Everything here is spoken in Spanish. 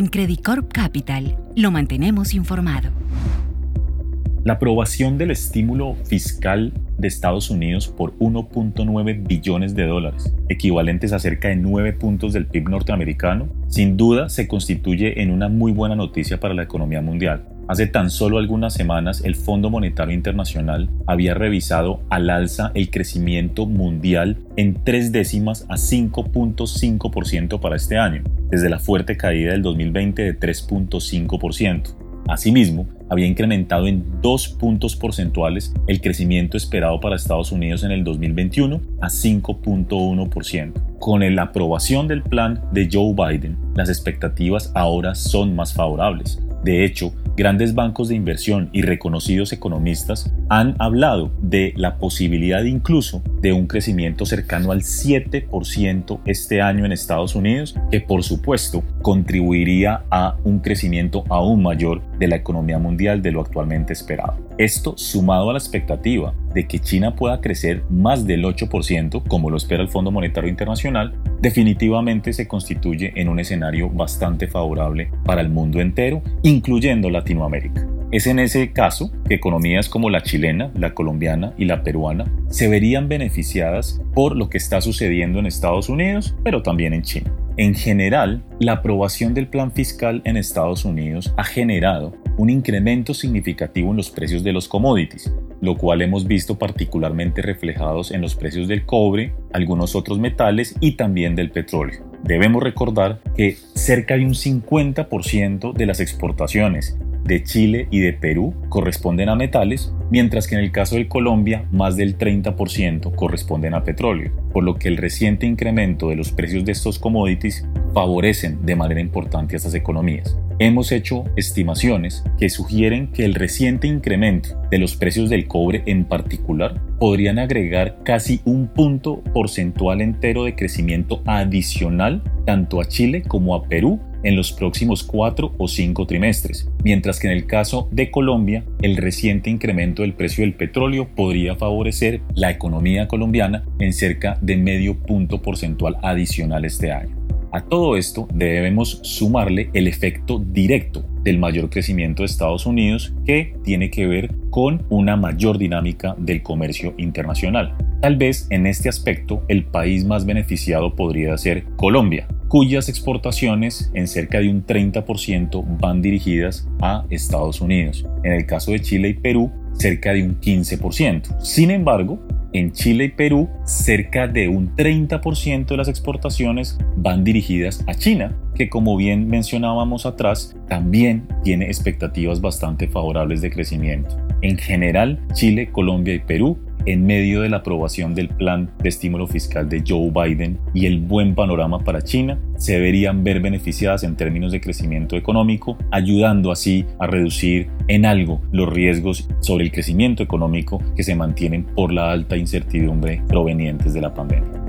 En Credit Corp Capital lo mantenemos informado. La aprobación del estímulo fiscal de Estados Unidos por 1.9 billones de dólares, equivalentes a cerca de 9 puntos del PIB norteamericano, sin duda se constituye en una muy buena noticia para la economía mundial. Hace tan solo algunas semanas el Fondo Monetario Internacional había revisado al alza el crecimiento mundial en tres décimas a 5.5% para este año, desde la fuerte caída del 2020 de 3.5%. Asimismo, había incrementado en dos puntos porcentuales el crecimiento esperado para Estados Unidos en el 2021 a 5.1%. Con la aprobación del plan de Joe Biden, las expectativas ahora son más favorables. De hecho, grandes bancos de inversión y reconocidos economistas han hablado de la posibilidad incluso de un crecimiento cercano al 7% este año en Estados Unidos, que por supuesto contribuiría a un crecimiento aún mayor de la economía mundial de lo actualmente esperado. Esto sumado a la expectativa de que China pueda crecer más del 8%, como lo espera el Fondo Monetario Internacional, definitivamente se constituye en un escenario bastante favorable para el mundo entero, incluyendo Latinoamérica. Es en ese caso que economías como la chilena, la colombiana y la peruana se verían beneficiadas por lo que está sucediendo en Estados Unidos, pero también en China. En general, la aprobación del plan fiscal en Estados Unidos ha generado un incremento significativo en los precios de los commodities, lo cual hemos visto particularmente reflejados en los precios del cobre, algunos otros metales y también del petróleo. Debemos recordar que cerca de un 50% de las exportaciones de Chile y de Perú corresponden a metales, mientras que en el caso de Colombia más del 30% corresponden a petróleo, por lo que el reciente incremento de los precios de estos commodities favorecen de manera importante a estas economías. Hemos hecho estimaciones que sugieren que el reciente incremento de los precios del cobre en particular podrían agregar casi un punto porcentual entero de crecimiento adicional tanto a Chile como a Perú en los próximos cuatro o cinco trimestres, mientras que en el caso de Colombia, el reciente incremento del precio del petróleo podría favorecer la economía colombiana en cerca de medio punto porcentual adicional este año. A todo esto debemos sumarle el efecto directo del mayor crecimiento de Estados Unidos que tiene que ver con una mayor dinámica del comercio internacional. Tal vez en este aspecto el país más beneficiado podría ser Colombia, cuyas exportaciones en cerca de un 30% van dirigidas a Estados Unidos. En el caso de Chile y Perú, cerca de un 15%. Sin embargo, en Chile y Perú, cerca de un 30% de las exportaciones van dirigidas a China, que como bien mencionábamos atrás, también tiene expectativas bastante favorables de crecimiento. En general, Chile, Colombia y Perú en medio de la aprobación del plan de estímulo fiscal de Joe Biden y el buen panorama para China, se deberían ver beneficiadas en términos de crecimiento económico, ayudando así a reducir en algo los riesgos sobre el crecimiento económico que se mantienen por la alta incertidumbre provenientes de la pandemia.